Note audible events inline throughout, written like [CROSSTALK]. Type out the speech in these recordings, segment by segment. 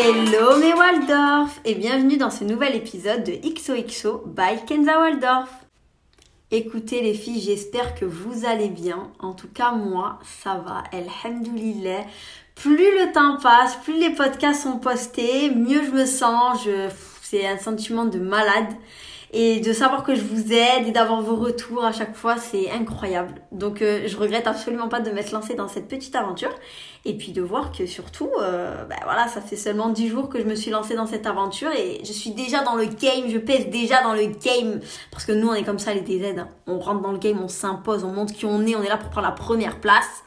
Hello mes Waldorf et bienvenue dans ce nouvel épisode de XOXO by Kenza Waldorf. Écoutez les filles, j'espère que vous allez bien. En tout cas moi, ça va. Alhamdoulilah. Plus le temps passe, plus les podcasts sont postés, mieux je me sens. C'est un sentiment de malade et de savoir que je vous aide et d'avoir vos retours à chaque fois, c'est incroyable. Donc euh, je regrette absolument pas de m'être lancée dans cette petite aventure et puis de voir que surtout, euh, ben voilà, ça fait seulement 10 jours que je me suis lancée dans cette aventure et je suis déjà dans le game, je pèse déjà dans le game parce que nous on est comme ça les DZ, hein. on rentre dans le game, on s'impose, on montre qui on est, on est là pour prendre la première place.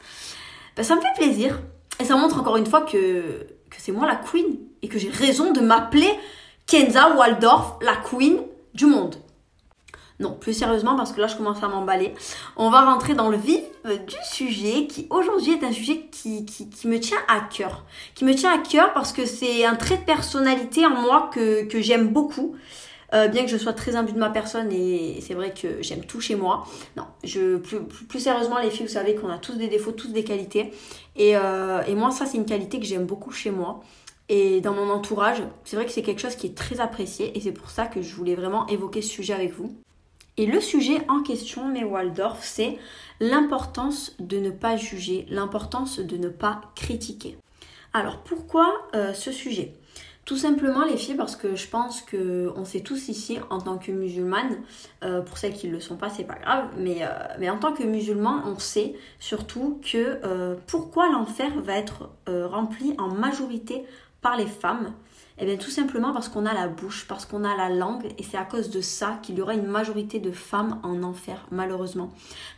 Ben, ça me fait plaisir et ça montre encore une fois que, que c'est moi la queen et que j'ai raison de m'appeler Kenza Waldorf, la queen du monde. Non, plus sérieusement, parce que là je commence à m'emballer. On va rentrer dans le vif euh, du sujet qui aujourd'hui est un sujet qui, me tient à cœur. Qui me tient à cœur parce que c'est un trait de personnalité en moi que, j'aime beaucoup. Euh, bien que je sois très imbu de ma personne et c'est vrai que j'aime tout chez moi. Non, je plus, plus, sérieusement les filles, vous savez qu'on a tous des défauts, tous des qualités. Et, euh, et moi ça c'est une qualité que j'aime beaucoup chez moi et dans mon entourage. C'est vrai que c'est quelque chose qui est très apprécié et c'est pour ça que je voulais vraiment évoquer ce sujet avec vous. Et le sujet en question, mes Waldorf, c'est l'importance de ne pas juger, l'importance de ne pas critiquer. Alors pourquoi euh, ce sujet? Tout simplement les filles parce que je pense que on sait tous ici en tant que musulmanes, euh, pour celles qui ne le sont pas c'est pas grave, mais, euh, mais en tant que musulmans on sait surtout que pourquoi l'enfer va être rempli en majorité par les femmes Eh bien tout simplement parce qu'on a la bouche, parce qu'on a la langue, et c'est à cause de ça qu'il y aura une majorité de femmes en enfer, malheureusement.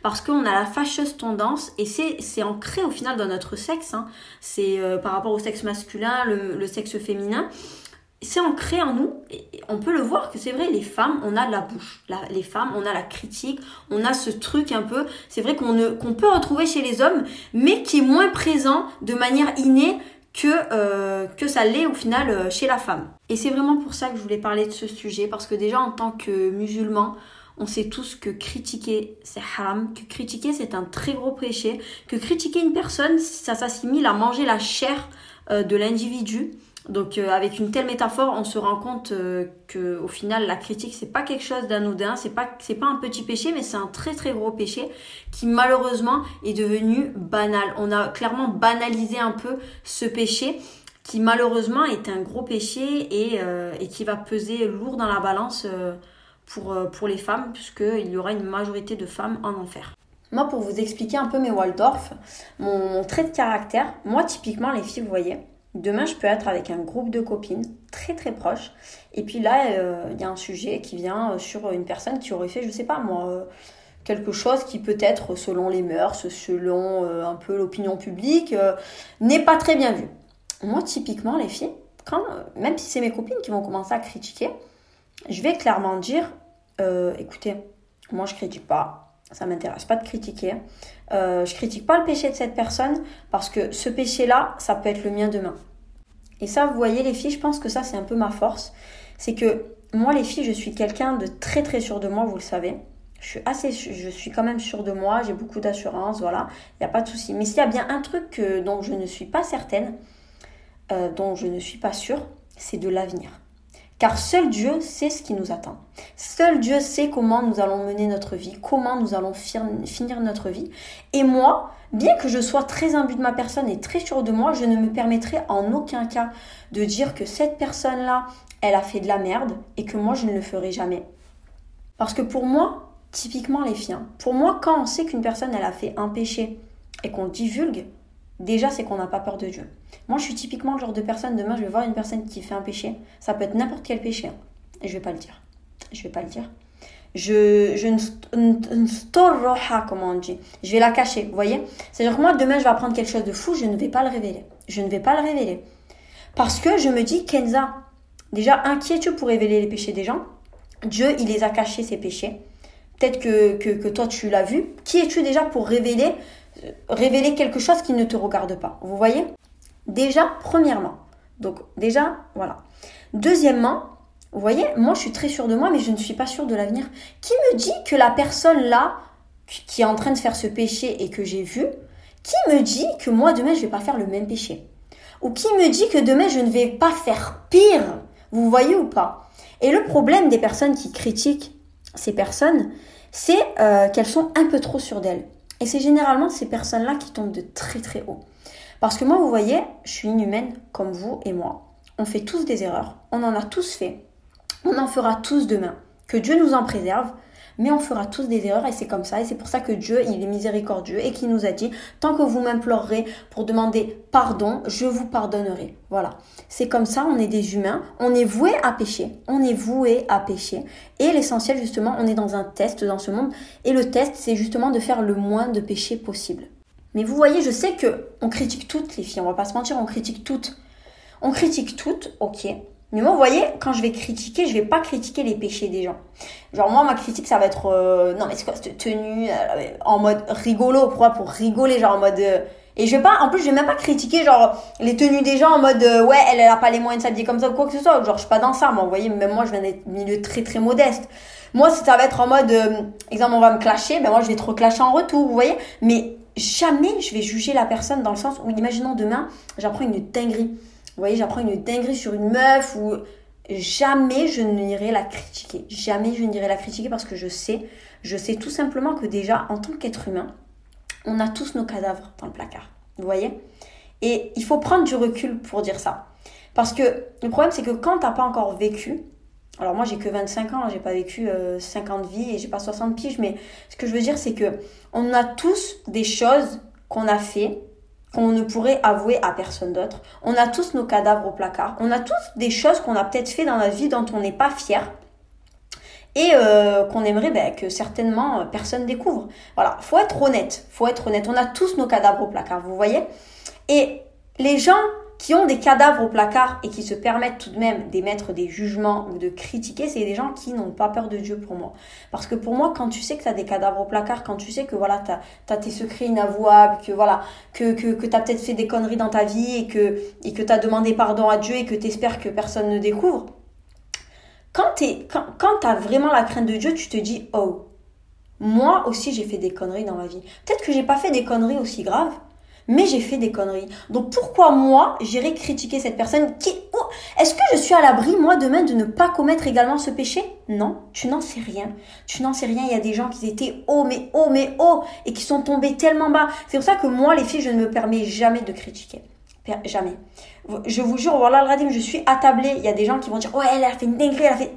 Parce qu'on a la fâcheuse tendance, et c'est ancré au final dans notre sexe, hein. c'est euh, par rapport au sexe masculin, le, sexe féminin, c'est ancré en nous. Et on peut le voir que c'est vrai, les femmes, on a la bouche. les femmes, on a la critique, on a ce truc un peu. C'est vrai qu'on peut retrouver chez les hommes, mais qui est moins présent de manière innée que, euh, que ça l'est au final euh, chez la femme. Et c'est vraiment pour ça que je voulais parler de ce sujet, parce que déjà en tant que musulman, on sait tous que critiquer c'est haram, que critiquer c'est un très gros péché, que critiquer une personne, ça s'assimile à manger la chair euh, de l'individu. Donc euh, avec une telle métaphore, on se rend compte euh, que au final la critique c'est pas quelque chose d'anodin, c'est pas pas un petit péché mais c'est un très très gros péché qui malheureusement est devenu banal. On a clairement banalisé un peu ce péché qui malheureusement est un gros péché et, euh, qui va peser lourd dans la balance pour, pour les femmes puisqu'il y aura une majorité de femmes en enfer. Moi, pour vous expliquer un peu mes Waldorf, mon, mon trait de caractère, moi typiquement les filles, vous voyez, Demain, je peux être avec un groupe de copines très très proches. Et puis là, euh, il y a un sujet qui vient euh, sur une personne qui aurait fait, je sais pas moi, euh, quelque chose qui peut-être, selon les mœurs, selon un peu l'opinion publique, n'est pas très bien vu. Moi, typiquement, les filles, quand, même si c'est mes copines qui vont commencer à critiquer, je vais clairement dire, écoutez, moi je critique pas, ça m'intéresse pas de critiquer. Euh, je critique pas le péché de cette personne parce que ce péché-là, ça peut être le mien demain. Et ça, vous voyez les filles, je pense que ça c'est un peu ma force. C'est que moi les filles, je suis quelqu'un de très très sûr de moi, vous le savez. Je suis assez, je suis quand même sûre de moi, j'ai beaucoup d'assurance, voilà, il n'y a pas de souci. Mais s'il y a bien un truc dont je ne suis pas certaine, euh, dont je ne suis pas sûre, c'est de l'avenir. Car seul Dieu sait ce qui nous attend. Seul Dieu sait comment nous allons mener notre vie, comment nous allons finir notre vie. Et moi, bien que je sois très imbu de ma personne et très sûre de moi, je ne me permettrai en aucun cas de dire que cette personne-là, elle a fait de la merde et que moi, je ne le ferai jamais. Parce que pour moi, typiquement les filles, pour moi, quand on sait qu'une personne, elle a fait un péché et qu'on divulgue, déjà, c'est qu'on n'a pas peur de Dieu. Moi, je suis typiquement le genre de personne, demain, je vais voir une personne qui fait un péché. Ça peut être n'importe quel péché. Hein, et je vais pas le dire. Je vais pas le dire. Je, je ne comme on dit. Je vais la cacher, vous voyez C'est-à-dire que moi, demain, je vais apprendre quelque chose de fou, je ne vais pas le révéler. Je ne vais pas le révéler. Parce que je me dis, Kenza, déjà, inquiète-tu pour révéler les péchés des gens? Dieu, il les a cachés, ces péchés. Peut-être que, que, que toi, tu l'as vu. Qui es-tu déjà pour révéler révéler quelque chose qui ne te regarde pas. Vous voyez? Déjà, premièrement. Donc, déjà, voilà. Deuxièmement, vous voyez, moi je suis très sûre de moi, mais je ne suis pas sûre de l'avenir. Qui me dit que la personne là, qui est en train de faire ce péché et que j'ai vu, qui me dit que moi demain je vais pas faire le même péché? Ou qui me dit que demain je ne vais pas faire pire? Vous voyez ou pas? Et le problème des personnes qui critiquent ces personnes, c'est euh, qu'elles sont un peu trop sûres d'elles. Et c'est généralement ces personnes-là qui tombent de très très haut. Parce que moi, vous voyez, je suis une humaine comme vous et moi. On fait tous des erreurs, on en a tous fait, on en fera tous demain. Que Dieu nous en préserve, mais on fera tous des erreurs et c'est comme ça. Et c'est pour ça que Dieu, il est miséricordieux et qu'il nous a dit, tant que vous m'implorerez pour demander pardon, je vous pardonnerai. Voilà. C'est comme ça, on est des humains, on est voué à pécher, on est voué à pécher. Et l'essentiel, justement, on est dans un test dans ce monde. Et le test, c'est justement de faire le moins de péchés possible. Mais vous voyez, je sais que on critique toutes les filles, on va pas se mentir, on critique toutes. On critique toutes, ok. Mais moi, vous voyez, quand je vais critiquer, je vais pas critiquer les péchés des gens. Genre, moi, ma critique, ça va être, euh, non, mais c'est quoi cette tenue, euh, en mode rigolo, pourquoi Pour rigoler, genre en mode, euh, et je vais pas, en plus, je vais même pas critiquer, genre, les tenues des gens en mode, ouais, elle, elle a pas les moyens de s'habiller comme ça ou quoi que ce soit. Genre, je suis pas dans ça, moi, vous voyez, même moi, je viens d'être milieu très, très modeste. Moi, ça va être en mode, exemple, on va me clasher, ben moi, je vais trop clasher en retour, vous voyez. Mais jamais je vais juger la personne dans le sens où, imaginons demain, j'apprends une dinguerie. Vous voyez, j'apprends une dinguerie sur une meuf ou jamais je n'irai la critiquer. Jamais je n'irai la critiquer parce que je sais, je sais tout simplement que déjà, en tant qu'être humain, on a tous nos cadavres dans le placard. Vous voyez? Et il faut prendre du recul pour dire ça. Parce que le problème, c'est que quand tu n'as pas encore vécu, alors moi j'ai que 25 ans, j'ai pas vécu 50 euh, vies et j'ai pas 60 piges, mais ce que je veux dire c'est que on a tous des choses qu'on a fait qu'on ne pourrait avouer à personne d'autre. On a tous nos cadavres au placard. On a tous des choses qu'on a peut-être fait dans notre vie dont on n'est pas fier et euh, qu'on aimerait ben, que certainement euh, personne découvre. Voilà, faut être honnête, faut être honnête. On a tous nos cadavres au placard, vous voyez. Et les gens qui ont des cadavres au placard et qui se permettent tout de même d'émettre des jugements ou de critiquer, c'est des gens qui n'ont pas peur de Dieu pour moi. Parce que pour moi, quand tu sais que tu as des cadavres au placard, quand tu sais que voilà, tu as, tes secrets inavouables, que voilà, que, que, que tu as peut-être fait des conneries dans ta vie et que, et que tu as demandé pardon à Dieu et que tu espères que personne ne découvre, quand tu quand, quand as vraiment la crainte de Dieu, tu te dis, oh, moi aussi j'ai fait des conneries dans ma vie. Peut-être que j'ai pas fait des conneries aussi graves, mais j'ai fait des conneries. Donc pourquoi moi, j'irai critiquer cette personne qui... Est-ce que je suis à l'abri, moi, demain, de ne pas commettre également ce péché? Non, tu n'en sais rien. Tu n'en sais rien. Il y a des gens qui étaient haut, mais haut, mais haut, et qui sont tombés tellement bas. C'est pour ça que moi, les filles, je ne me permets jamais de critiquer. Jamais. Je vous jure, voilà le radim, je suis attablée. Il y a des gens qui vont dire, ouais, elle a fait une dinguerie, elle a fait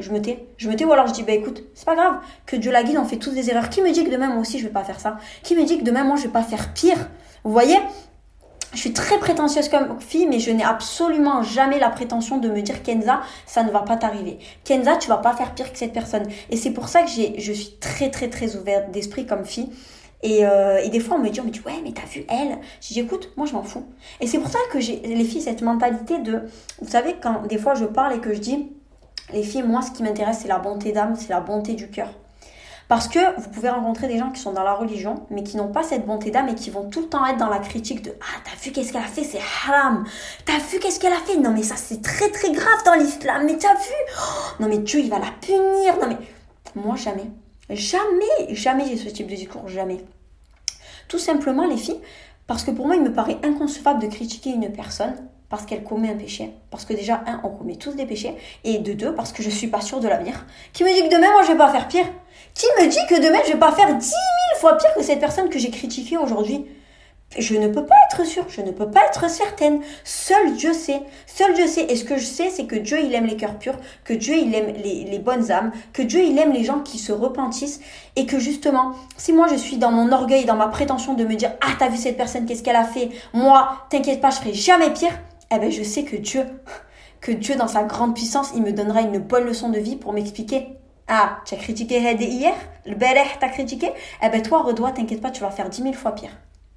je me tais. Je me tais ou alors je dis, bah écoute, c'est pas grave, que Dieu la guide, on fait tous des erreurs. Qui me dit que demain, moi aussi, je vais pas faire ça? Qui me dit que demain, moi, je vais pas faire pire? Vous voyez je suis très prétentieuse comme fille, mais je n'ai absolument jamais la prétention de me dire Kenza, ça ne va pas t'arriver. Kenza, tu vas pas faire pire que cette personne. Et c'est pour ça que j'ai, je suis très très très ouverte d'esprit comme fille. Et, euh, et, des fois, on me dit, on me ouais, mais t'as vu elle? Je dis, écoute, moi je m'en fous. Et c'est pour ça que j'ai, les filles, cette mentalité de, vous savez, quand des fois je parle et que je dis, les filles, moi ce qui m'intéresse, c'est la bonté d'âme, c'est la bonté du cœur. Parce que vous pouvez rencontrer des gens qui sont dans la religion, mais qui n'ont pas cette bonté d'âme et qui vont tout le temps être dans la critique de Ah, t'as vu qu'est-ce qu'elle a fait, c'est haram. T'as vu qu'est-ce qu'elle a fait? Non, mais ça, c'est très très grave dans l'islam. Mais t'as vu? Oh, Non, mais Dieu, il va la punir. Non, mais moi, jamais. Jamais, jamais j'ai ce type de discours, jamais. Tout simplement, les filles, parce que pour moi, il me paraît inconcevable de critiquer une personne parce qu'elle commet un péché. Parce que déjà, un, on commet tous des péchés. Et de deux, parce que je suis pas sûre de l'avenir. Qui me dit que demain, moi, je vais pas faire pire Qui me dit que demain, je vais pas faire dix mille fois pire que cette personne que j'ai critiquée aujourd'hui? Je ne peux pas être sûre, je ne peux pas être certaine. Seul Dieu sait. Seul Dieu sait. Et ce que je sais, c'est que Dieu, il aime les cœurs purs, que Dieu, il aime les, bonnes âmes, que Dieu, il aime les gens qui se repentissent. Et que justement, si moi je suis dans mon orgueil, dans ma prétention de me dire, ah, t'as vu cette personne, qu'est-ce qu'elle a fait? Moi, t'inquiète pas, je ferai jamais pire eh ben je sais que Dieu, que Dieu dans sa grande puissance, il me donnera une bonne leçon de vie pour m'expliquer. Ah, tu as critiqué hier, le Beleh t'a critiqué, eh ben toi, redois, t'inquiète pas, tu vas faire dix mille fois pire.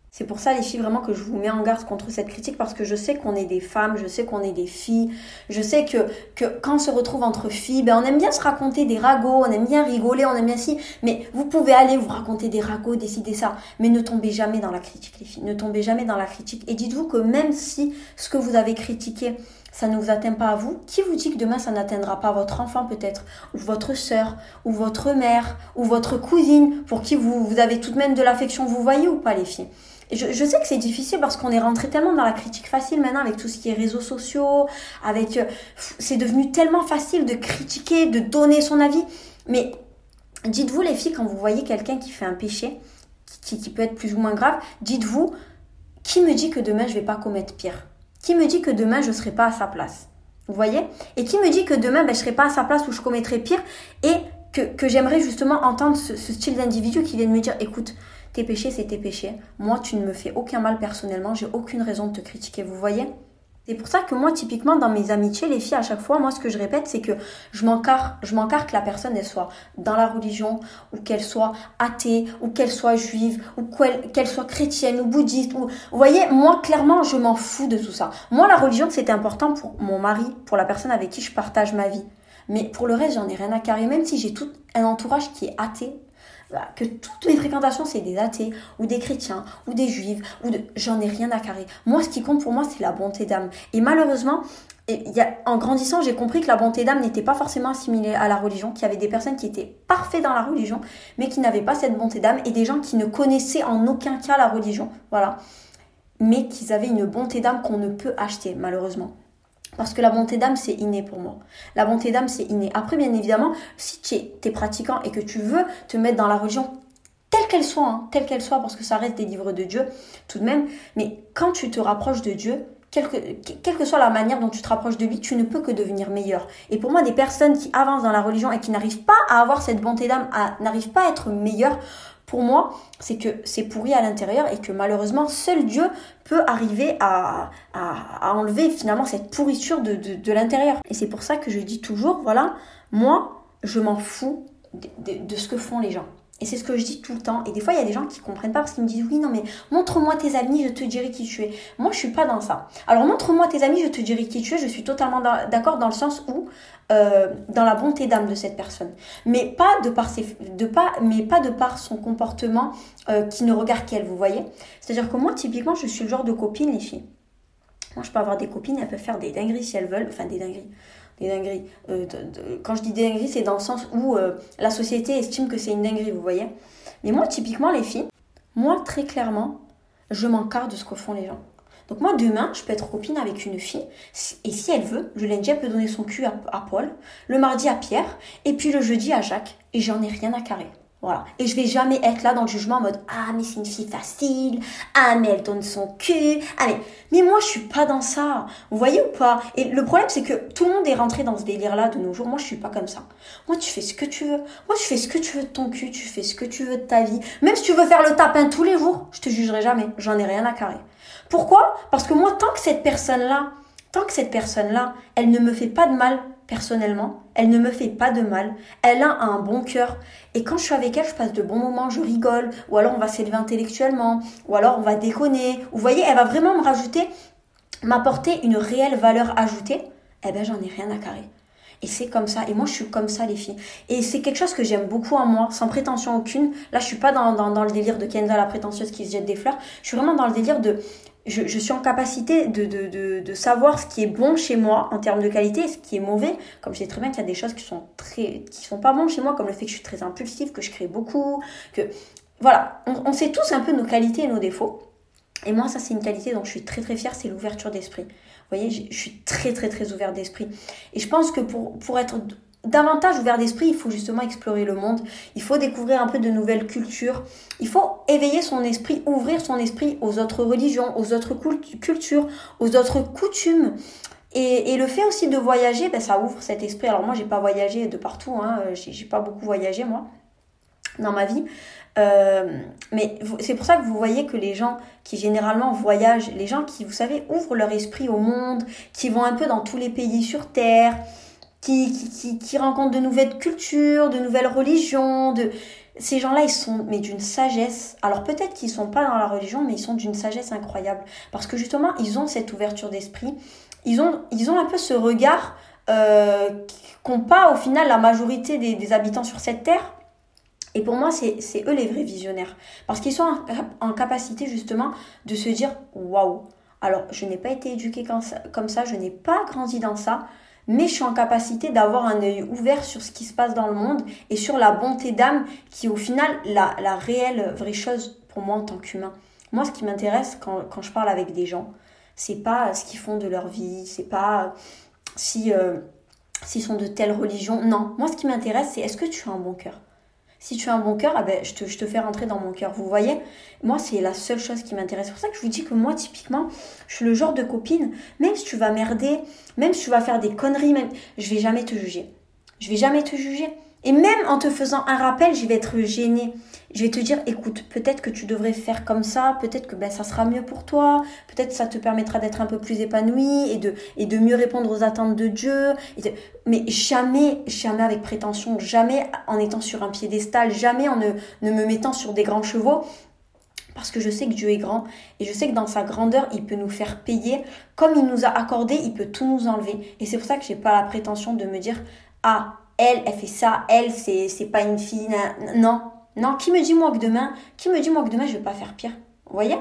C'est pour ça, les filles, vraiment que je vous mets en garde contre cette critique parce que je sais qu'on est des femmes, je sais qu'on est des filles, je sais que, que quand on se retrouve entre filles, ben on aime bien se raconter des ragots, on aime bien rigoler, on aime bien si, mais vous pouvez aller vous raconter des ragots, décider ça, mais ne tombez jamais dans la critique, les filles, ne tombez jamais dans la critique. Et dites-vous que même si ce que vous avez critiqué, ça ne vous atteint pas à vous, qui vous dit que demain ça n'atteindra pas votre enfant peut-être, ou votre soeur, ou votre mère, ou votre cousine, pour qui vous, vous avez tout de même de l'affection, vous voyez ou pas les filles? Je, je sais que c'est difficile parce qu'on est rentré tellement dans la critique facile maintenant avec tout ce qui est réseaux sociaux, avec euh, c'est devenu tellement facile de critiquer, de donner son avis. Mais dites-vous les filles quand vous voyez quelqu'un qui fait un péché, qui, qui peut être plus ou moins grave, dites-vous qui me dit que demain je vais pas commettre pire? Qui me dit que demain je serai pas à sa place? Vous voyez? Et qui me dit que demain ben, je serai pas à sa place ou je commettrai pire et que, j'aimerais justement entendre ce, ce style d'individu qui vient de me dire écoute, tes péchés, c'est tes péchés. Moi, tu ne me fais aucun mal personnellement. J'ai aucune raison de te critiquer. Vous voyez? C'est pour ça que moi, typiquement, dans mes amitiés, les filles, à chaque fois, moi, ce que je répète, c'est que je m'encarre, je que la personne, elle soit dans la religion, ou qu'elle soit athée, ou qu'elle soit juive, ou qu'elle soit chrétienne, ou bouddhiste. Ou... Vous voyez, moi, clairement, je m'en fous de tout ça. Moi, la religion, c'était important pour mon mari, pour la personne avec qui je partage ma vie. Mais pour le reste, j'en ai rien à carrer. Même si j'ai tout un entourage qui est athée, que toutes mes fréquentations, c'est des athées, ou des chrétiens, ou des juifs, ou de... j'en ai rien à carrer. Moi, ce qui compte pour moi, c'est la bonté d'âme. Et malheureusement, en grandissant, j'ai compris que la bonté d'âme n'était pas forcément assimilée à la religion, qu'il y avait des personnes qui étaient parfaites dans la religion, mais qui n'avaient pas cette bonté d'âme, et des gens qui ne connaissaient en aucun cas la religion, voilà. Mais qu'ils avaient une bonté d'âme qu'on ne peut acheter, malheureusement. Parce que la bonté d'âme, c'est inné pour moi. La bonté d'âme, c'est inné. Après, bien évidemment, si tu es, pratiquant et que tu veux te mettre dans la religion telle qu'elle soit, hein, telle qu'elle soit, parce que ça reste des livres de Dieu, tout de même, mais quand tu te rapproches de Dieu, quelle que, quelle que soit la manière dont tu te rapproches de lui, tu ne peux que devenir meilleur. Et pour moi, des personnes qui avancent dans la religion et qui n'arrivent pas à avoir cette bonté d'âme, n'arrivent pas à être meilleures, pour moi, c'est que c'est pourri à l'intérieur et que malheureusement, seul Dieu peut arriver à, enlever finalement cette pourriture de, l'intérieur. Et c'est pour ça que je dis toujours, voilà, moi, je m'en fous de ce que font les gens. Et c'est ce que je dis tout le temps. Et des fois, il y a des gens qui comprennent pas parce qu'ils me disent oui, non, mais montre-moi tes amis, je te dirai qui tu es. Moi, je suis pas dans ça. Alors, montre-moi tes amis, je te dirai qui tu es. Je suis totalement d'accord dans le sens où, euh, dans la bonté d'âme de cette personne. Mais pas de par, ses, mais pas de par son comportement euh, qui ne regarde qu'elle, vous voyez. C'est-à-dire que moi, typiquement, je suis le genre de copine, les filles. Moi, je peux avoir des copines, elles peuvent faire des dingueries si elles veulent. Enfin, des dingueries des dingueries. Euh, quand je dis des dingueries, c'est dans le sens où euh, la société estime que c'est une dinguerie, vous voyez. Mais moi, typiquement, les filles, moi, très clairement, je m'encarre de ce que font les gens. Donc moi, demain, je peux être copine avec une fille, et si elle veut, le lundi, elle peut donner son cul à Paul, le mardi à Pierre, et puis le jeudi à Jacques, et j'en ai rien à carrer. Voilà. Et je vais jamais être là dans le jugement en mode Ah, mais c'est une fille facile. Ah, mais elle donne son cul. Ah, mais, moi, je suis pas dans ça. Vous voyez ou pas? Et le problème, c'est que tout le monde est rentré dans ce délire-là de nos jours. Moi, je suis pas comme ça. Moi, tu fais ce que tu veux. Moi, tu fais ce que tu veux de ton cul. Tu fais ce que tu veux de ta vie. Même si tu veux faire le tapin tous les jours, je te jugerai jamais. J'en ai rien à carrer. Pourquoi? Parce que moi, tant que cette personne-là, tant que cette personne-là, elle ne me fait pas de mal, personnellement, elle ne me fait pas de mal, elle a un bon cœur. Et quand je suis avec elle, je passe de bons moments, je rigole, ou alors on va s'élever intellectuellement, ou alors on va déconner. Vous voyez, elle va vraiment me rajouter, m'apporter une réelle valeur ajoutée. Eh ben, j'en ai rien à carrer. Et c'est comme ça. Et moi, je suis comme ça, les filles. Et c'est quelque chose que j'aime beaucoup en moi, sans prétention aucune. Là, je suis pas dans, le délire de Kenza, la prétentieuse qui se jette des fleurs. Je suis vraiment dans le délire de je, suis en capacité de, savoir ce qui est bon chez moi en termes de qualité et ce qui est mauvais. Comme je sais très bien qu'il y a des choses qui sont très, qui sont pas bonnes chez moi, comme le fait que je suis très impulsive, que je crée beaucoup, que voilà, on, sait tous un peu nos qualités et nos défauts. Et moi, ça, c'est une qualité dont je suis très très fière, c'est l'ouverture d'esprit. Vous voyez, je suis très très très ouverte d'esprit. Et je pense que pour être davantage ouvert d'esprit, il faut justement explorer le monde, il faut découvrir un peu de nouvelles cultures, il faut éveiller son esprit, ouvrir son esprit aux autres religions, aux autres cultures, aux autres coutumes. Et, le fait aussi de voyager, ben, ça ouvre cet esprit. Alors moi, j'ai pas voyagé de partout, hein, j'ai pas beaucoup voyagé moi dans ma vie. Euh, mais c'est pour ça que vous voyez que les gens qui généralement voyagent, les gens qui, vous savez, ouvrent leur esprit au monde, qui vont un peu dans tous les pays sur Terre, qui, qui, qui, rencontrent de nouvelles cultures, de nouvelles religions, de ces gens-là, ils sont mais d'une sagesse. Alors peut-être qu'ils sont pas dans la religion, mais ils sont d'une sagesse incroyable parce que justement, ils ont cette ouverture d'esprit. Ils ont ils ont un peu ce regard euh, qu'ont pas au final la majorité des, habitants sur cette terre. Et pour moi, c'est eux les vrais visionnaires. Parce qu'ils sont en, capacité justement de se dire Waouh Alors, je n'ai pas été éduquée comme ça je n'ai pas grandi dans ça mais je suis en capacité d'avoir un œil ouvert sur ce qui se passe dans le monde et sur la bonté d'âme qui est au final la, la réelle vraie chose pour moi en tant qu'humain. Moi, ce qui m'intéresse quand, quand, je parle avec des gens, c'est pas ce qu'ils font de leur vie, c'est pas si euh, s'ils sont de telle religion. Non, moi, ce qui m'intéresse, c'est est-ce que tu as un bon cœur? Si tu as un bon cœur, ah ben, je, te, fais rentrer dans mon cœur. Vous voyez? Moi, c'est la seule chose qui m'intéresse. C'est pour ça que je vous dis que moi, typiquement, je suis le genre de copine, même si tu vas merder, même si tu vas faire des conneries, même, je vais jamais te juger. Je vais jamais te juger. Et même en te faisant un rappel, je vais être gênée. Je vais te dire, écoute, peut-être que tu devrais faire comme ça, peut-être que ben, ça sera mieux pour toi, peut-être ça te permettra d'être un peu plus épanoui et de, mieux répondre aux attentes de Dieu. Mais jamais, jamais avec prétention, jamais en étant sur un piédestal, jamais en ne, me mettant sur des grands chevaux. Parce que je sais que Dieu est grand et je sais que dans sa grandeur, il peut nous faire payer. Comme il nous a accordé, il peut tout nous enlever. Et c'est pour ça que j'ai pas la prétention de me dire, ah, elle, elle fait ça, elle, c'est, c'est pas une fille. Non, non, qui me dit moi que demain, qui me dit moi que demain je vais pas faire pire Vous voyez?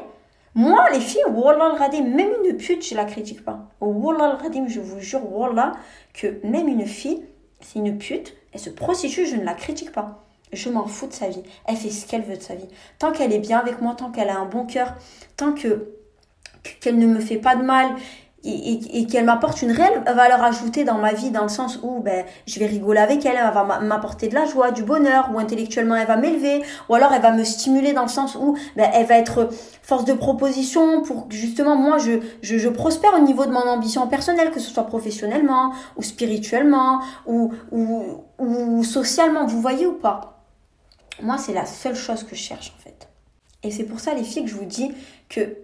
Moi, les filles, wallah al même une pute, je la critique pas. Wallah al je vous jure, wallah, que même une fille, c'est une pute, elle se prostitue, je ne la critique pas. Je m'en fous de sa vie. Elle fait ce qu'elle veut de sa vie. Tant qu'elle est bien avec moi, tant qu'elle a un bon cœur, tant que qu'elle ne me fait pas de mal et, qu'elle m'apporte une réelle valeur ajoutée dans ma vie, dans le sens où ben, je vais rigoler avec elle, elle va m'apporter de la joie, du bonheur, ou intellectuellement elle va m'élever, ou alors elle va me stimuler dans le sens où ben, elle va être force de proposition pour que justement moi je, je, je, prospère au niveau de mon ambition personnelle, que ce soit professionnellement, ou spirituellement, ou, ou, ou socialement, vous voyez ou pas Moi c'est la seule chose que je cherche en fait. Et c'est pour ça les filles que je vous dis que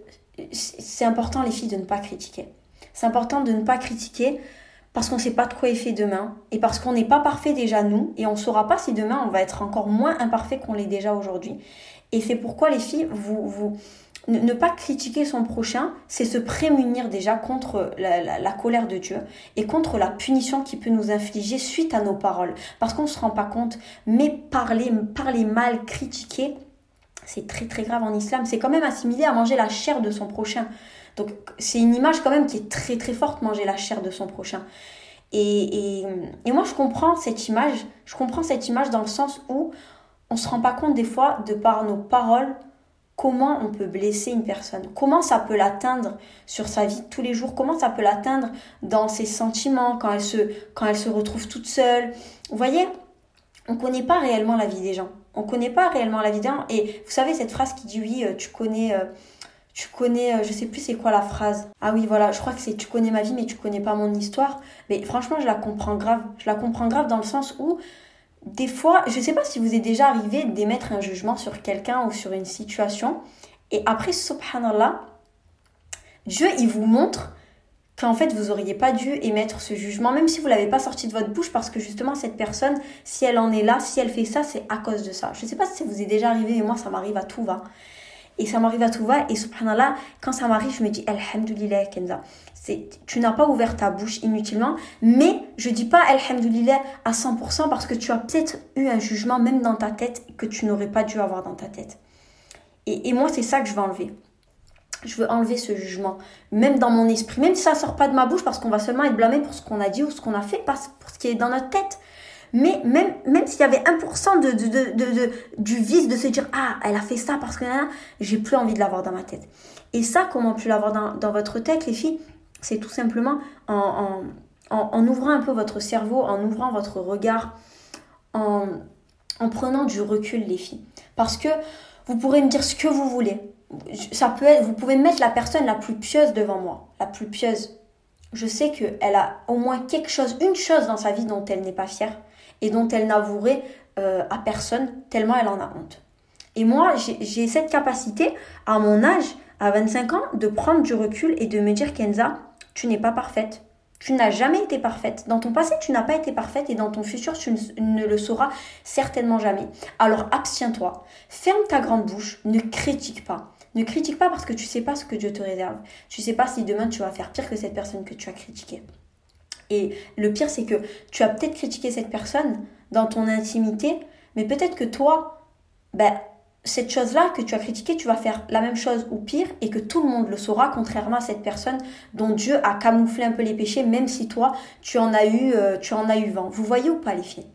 c'est important les filles de ne pas critiquer c'est important de ne pas critiquer parce qu'on ne sait pas de quoi est fait demain et parce qu'on n'est pas parfait déjà nous et on ne saura pas si demain on va être encore moins imparfait qu'on l'est déjà aujourd'hui. Et c'est pourquoi les filles, ne pas critiquer son prochain, c'est se prémunir déjà contre la, colère de Dieu et contre la punition qui peut nous infliger suite à nos paroles. Parce qu'on ne se rend pas compte, mais parler mal, critiquer, c'est très très grave en islam. C'est quand même assimilé à manger la chair de son prochain. Donc c'est une image quand même qui est très très forte, manger la chair de son prochain. Et, et, moi je comprends cette image, je comprends cette image dans le sens où on se rend pas compte des fois, de par nos paroles, comment on peut blesser une personne, comment ça peut l'atteindre sur sa vie tous les jours, comment ça peut l'atteindre dans ses sentiments, quand elle, se, quand elle se retrouve toute seule? Vous voyez, on ne connaît pas réellement la vie des gens. On ne connaît pas réellement la vie des gens. Et vous savez, cette phrase qui dit oui, euh, tu connais... Tu connais, euh, je sais plus c'est quoi la phrase. Ah oui, voilà, je crois que c'est tu connais ma vie, mais tu connais pas mon histoire. Mais franchement, je la comprends grave. Je la comprends grave dans le sens où, des fois, je sais pas si vous est déjà arrivé d'émettre un jugement sur quelqu'un ou sur une situation. Et après, subhanallah, Dieu, il vous montre qu'en fait, vous auriez pas dû émettre ce jugement, même si vous l'avez pas sorti de votre bouche, parce que justement, cette personne, si elle en est là, si elle fait ça, c'est à cause de ça. Je sais pas si ça vous est déjà arrivé, mais moi, ça m'arrive à tout va. Et ça m'arrive à tout va. Et subhanallah, quand ça m'arrive, je me dis Alhamdulillah, Kenza. Tu n'as pas ouvert ta bouche inutilement, mais je dis pas Alhamdulillah à 100% parce que tu as peut-être eu un jugement même dans ta tête que tu n'aurais pas dû avoir dans ta tête. Et, et moi, c'est ça que je veux enlever. Je veux enlever ce jugement, même dans mon esprit, même si ça sort pas de ma bouche parce qu'on va seulement être blâmé pour ce qu'on a dit ou ce qu'on a fait, pas pour ce qui est dans notre tête. Mais même, même s'il y avait 1% de, de, de, du vice de se dire Ah, elle a fait ça parce que j'ai plus envie de l'avoir dans ma tête. Et ça, comment plus l'avoir dans, dans votre tête, les filles C'est tout simplement en, en, en, ouvrant un peu votre cerveau, en ouvrant votre regard, en, en prenant du recul, les filles. Parce que vous pourrez me dire ce que vous voulez. Ça peut être, vous pouvez mettre la personne la plus pieuse devant moi, la plus pieuse. Je sais qu'elle a au moins quelque chose, une chose dans sa vie dont elle n'est pas fière et dont elle n'avouerait euh, à personne tellement elle en a honte. Et moi, j'ai cette capacité, à mon âge, à 25 ans, de prendre du recul et de me dire, Kenza, tu n'es pas parfaite. Tu n'as jamais été parfaite. Dans ton passé, tu n'as pas été parfaite et dans ton futur, tu ne le sauras certainement jamais. Alors abstiens-toi. Ferme ta grande bouche. Ne critique pas. Ne critique pas parce que tu ne sais pas ce que Dieu te réserve. Tu ne sais pas si demain tu vas faire pire que cette personne que tu as critiquée. Et le pire, c'est que tu as peut-être critiqué cette personne dans ton intimité, mais peut-être que toi, ben, cette chose-là que tu as critiquée, tu vas faire la même chose ou pire et que tout le monde le saura, contrairement à cette personne dont Dieu a camouflé un peu les péchés, même si toi, tu en as eu, euh, tu en as eu vent. Vous voyez ou pas les filles?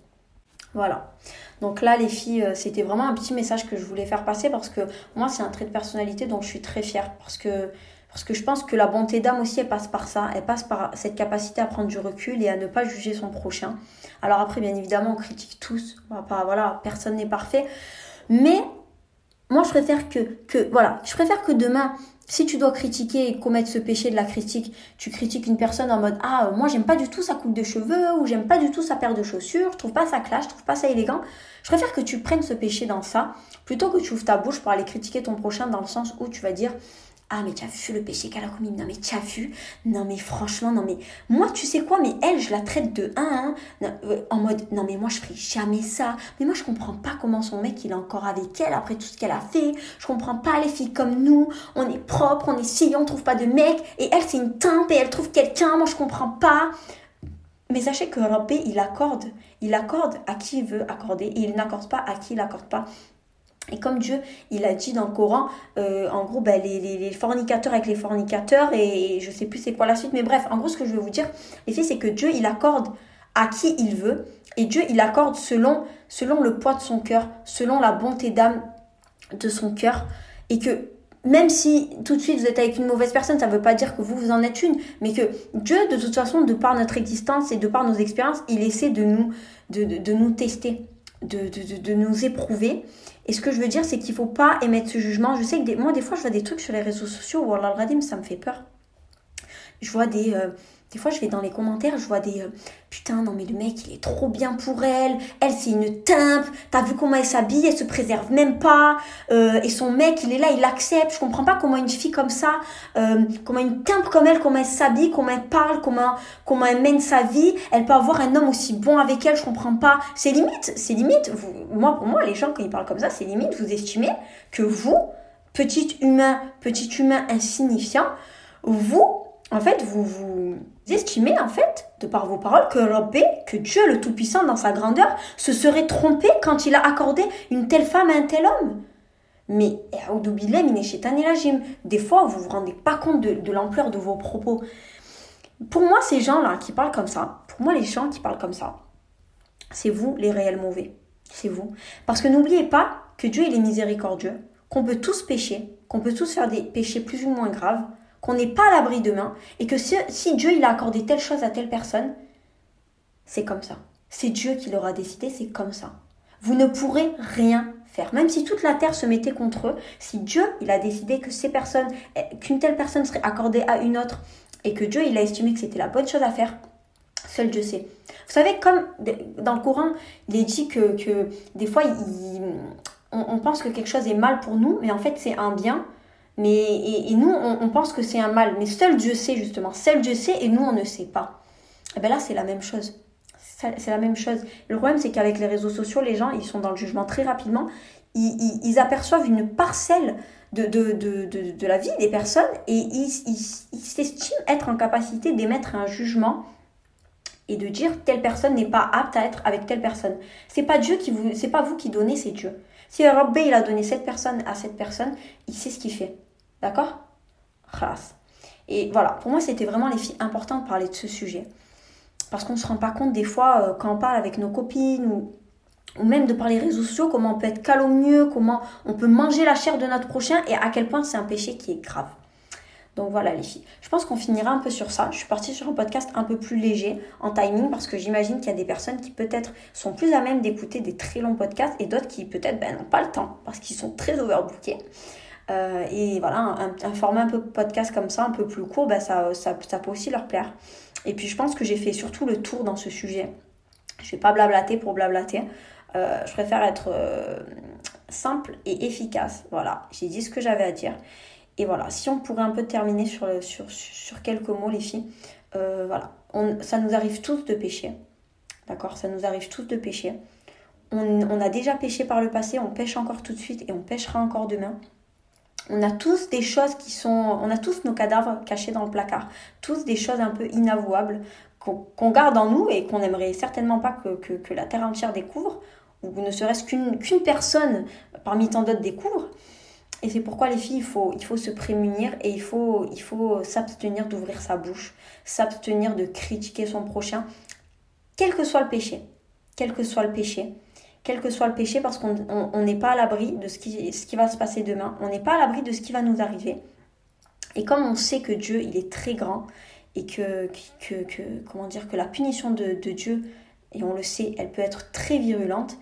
Voilà. Donc là, les filles, euh, c'était vraiment un petit message que je voulais faire passer parce que moi, c'est un trait de personnalité dont je suis très fière. Parce que, parce que je pense que la bonté d'âme aussi, elle passe par ça. Elle passe par cette capacité à prendre du recul et à ne pas juger son prochain. Alors après, bien évidemment, on critique tous. voilà, personne n'est parfait. Mais moi, je préfère que, que, voilà, je préfère que demain, si tu dois critiquer et commettre ce péché de la critique, tu critiques une personne en mode ah moi j'aime pas du tout sa coupe de cheveux ou j'aime pas du tout sa paire de chaussures, je trouve pas ça classe, je trouve pas ça élégant. Je préfère que tu prennes ce péché dans ça plutôt que tu ouvres ta bouche pour aller critiquer ton prochain dans le sens où tu vas dire ah, mais tu as vu le péché qu'elle a commis Non, mais tu as vu Non, mais franchement, non, mais moi, tu sais quoi Mais elle, je la traite de 1 euh, en mode non, mais moi, je ferai jamais ça. Mais moi, je comprends pas comment son mec, il est encore avec elle après tout ce qu'elle a fait. Je comprends pas les filles comme nous. On est propre, on est si, on trouve pas de mec. Et elle, c'est une timpe et elle trouve quelqu'un. Moi, je comprends pas. Mais sachez que Rabbi, il accorde. Il accorde à qui il veut accorder et il n'accorde pas à qui il n'accorde pas. Et comme Dieu, il a dit dans le Coran, euh, en gros, ben, les, fornicateurs avec les fornicateurs, et, je sais plus c'est quoi la suite, mais bref, en gros, ce que je veux vous dire, les filles, c'est que Dieu, il accorde à qui il veut, et Dieu, il accorde selon, selon le poids de son cœur, selon la bonté d'âme de son cœur, et que même si tout de suite vous êtes avec une mauvaise personne, ça ne veut pas dire que vous, vous en êtes une, mais que Dieu, de toute façon, de par notre existence et de par nos expériences, il essaie de nous, de, de, nous tester, de, de, nous éprouver. Et ce que je veux dire, c'est qu'il faut pas émettre ce jugement. Je sais que moi, des fois, je vois des trucs sur les réseaux sociaux où ça me fait peur. Je vois des, euh, des fois, je vais dans les commentaires, je vois des euh, putain, non mais le mec, il est trop bien pour elle. Elle, c'est une timpe. T'as vu comment elle s'habille? Elle se préserve même pas. Euh, et son mec, il est là, il l'accepte. Je comprends pas comment une fille comme ça, euh, comment une timpe comme elle, comment elle s'habille, comment elle parle, comment comment elle mène sa vie. Elle peut avoir un homme aussi bon avec elle. Je comprends pas. C'est limite, c'est limite. Moi, pour moi, les gens quand ils parlent comme ça, c'est limite. Vous estimez que vous, petit humain, petit humain insignifiant, vous en fait, vous vous estimez, en fait, de par vos paroles, que Rabbi, que Dieu le Tout-Puissant dans sa grandeur, se serait trompé quand il a accordé une telle femme à un tel homme. Mais, des fois, vous vous rendez pas compte de, l'ampleur de vos propos. Pour moi, ces gens-là qui parlent comme ça, pour moi, les gens qui parlent comme ça, c'est vous les réels mauvais. C'est vous. Parce que n'oubliez pas que Dieu, il est miséricordieux, qu'on peut tous pécher, qu'on peut tous faire des péchés plus ou moins graves, qu'on n'est pas à l'abri demain, et que si, Dieu il a accordé telle chose à telle personne, c'est comme ça. C'est Dieu qui l'aura décidé, c'est comme ça. Vous ne pourrez rien faire. Même si toute la terre se mettait contre eux, si Dieu il a décidé que ces personnes, qu'une telle personne serait accordée à une autre, et que Dieu il a estimé que c'était la bonne chose à faire, seul Dieu sait. Vous savez, comme dans le Coran, il est dit que, que des fois, on, pense que quelque chose est mal pour nous, mais en fait c'est un bien. Mais, et, nous, on, pense que c'est un mal. Mais seul Dieu sait, justement. Seul Dieu sait et nous, on ne sait pas. Et bien là, c'est la même chose. C'est la même chose. Le problème, c'est qu'avec les réseaux sociaux, les gens, ils sont dans le jugement très rapidement. Ils, aperçoivent une parcelle de, de, de, de, la vie des personnes et ils s'estiment être en capacité d'émettre un jugement et de dire telle personne n'est pas apte à être avec telle personne. C'est pas Dieu qui vous, c'est pas vous qui donnez, c'est Dieu. Si Rabbi il a donné cette personne à cette personne, il sait ce qu'il fait. D'accord? Et voilà, pour moi, c'était vraiment les filles importantes de parler de ce sujet. Parce qu'on ne se rend pas compte des fois, euh, quand on parle avec nos copines ou, même de par les réseaux sociaux, comment on peut être calomnieux, comment on peut manger la chair de notre prochain et à quel point c'est un péché qui est grave. Donc voilà les filles. Je pense qu'on finira un peu sur ça. Je suis partie sur un podcast un peu plus léger en timing parce que j'imagine qu'il y a des personnes qui peut-être sont plus à même d'écouter des très longs podcasts et d'autres qui peut-être ben, n'ont pas le temps parce qu'ils sont très overbookés. Euh, et voilà, un, format un peu podcast comme ça, un peu plus court, ben, ça, ça, peut aussi leur plaire. Et puis je pense que j'ai fait surtout le tour dans ce sujet. Je vais pas blablater pour blablater. Euh, je préfère être euh, simple et efficace. Voilà, j'ai dit ce que j'avais à dire. Et voilà, si on pourrait un peu terminer sur, sur, sur quelques mots, les filles, voilà, on, ça nous arrive tous de pécher. D'accord? Ça nous arrive tous de pécher. On, on, a déjà péché par le passé, on pêche encore tout de suite et on pêchera encore demain. On a tous des choses qui sont. On a tous nos cadavres cachés dans le placard. Tous des choses un peu inavouables qu'on garde en nous et qu'on n'aimerait certainement pas que, que, la terre entière découvre, ou ne serait-ce qu'une qu'une personne parmi tant d'autres découvre. Et c'est pourquoi les filles, il faut, il faut se prémunir et il faut, il faut s'abstenir d'ouvrir sa bouche, s'abstenir de critiquer son prochain, quel que soit le péché, quel que soit le péché. Quel que soit le péché, parce qu'on n'est pas à l'abri de ce qui, ce qui va se passer demain. On n'est pas à l'abri de ce qui va nous arriver. Et comme on sait que Dieu, il est très grand, et que, comment dire, que la punition de Dieu, et on le sait, elle peut être très virulente,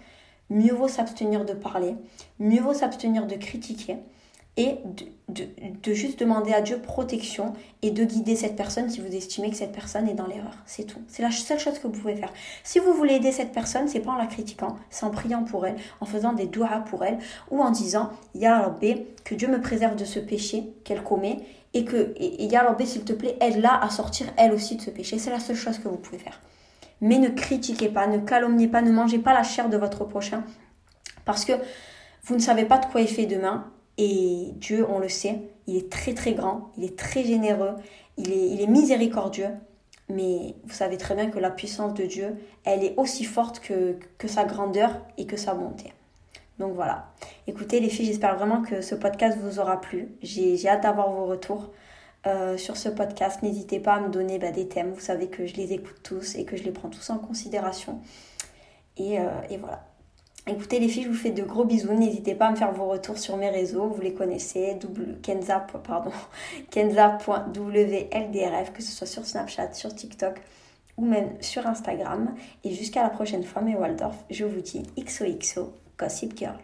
mieux vaut s'abstenir de parler, mieux vaut s'abstenir de critiquer, et de, juste demander à Dieu protection et de guider cette personne si vous estimez que cette personne est dans l'erreur. C'est tout. C'est la seule chose que vous pouvez faire. Si vous voulez aider cette personne, c'est pas en la critiquant, c'est en priant pour elle, en faisant des doigts pour elle ou en disant Ya Rabbi, que Dieu me préserve de ce péché qu'elle commet et que et, Ya Rabbi, s'il te plaît, aide-la à sortir elle aussi de ce péché. C'est la seule chose que vous pouvez faire. Mais ne critiquez pas, ne calomniez pas, ne mangez pas la chair de votre prochain parce que vous ne savez pas de quoi il fait demain et Dieu, on le sait, il est très très grand, il est très généreux, il est, miséricordieux. Mais vous savez très bien que la puissance de Dieu, elle est aussi forte que, sa grandeur et que sa bonté. Donc voilà. Écoutez les filles, j'espère vraiment que ce podcast vous aura plu. J'ai hâte d'avoir vos retours euh, sur ce podcast. N'hésitez pas à me donner bah, des thèmes. Vous savez que je les écoute tous et que je les prends tous en considération. Et, euh, et voilà. Écoutez les filles, je vous fais de gros bisous. N'hésitez pas à me faire vos retours sur mes réseaux. Vous les connaissez. Kenza.wldrf, [LAUGHS] que ce soit sur Snapchat, sur TikTok ou même sur Instagram. Et jusqu'à la prochaine fois, mes Waldorf, je vous dis XOXO, Gossip Girl.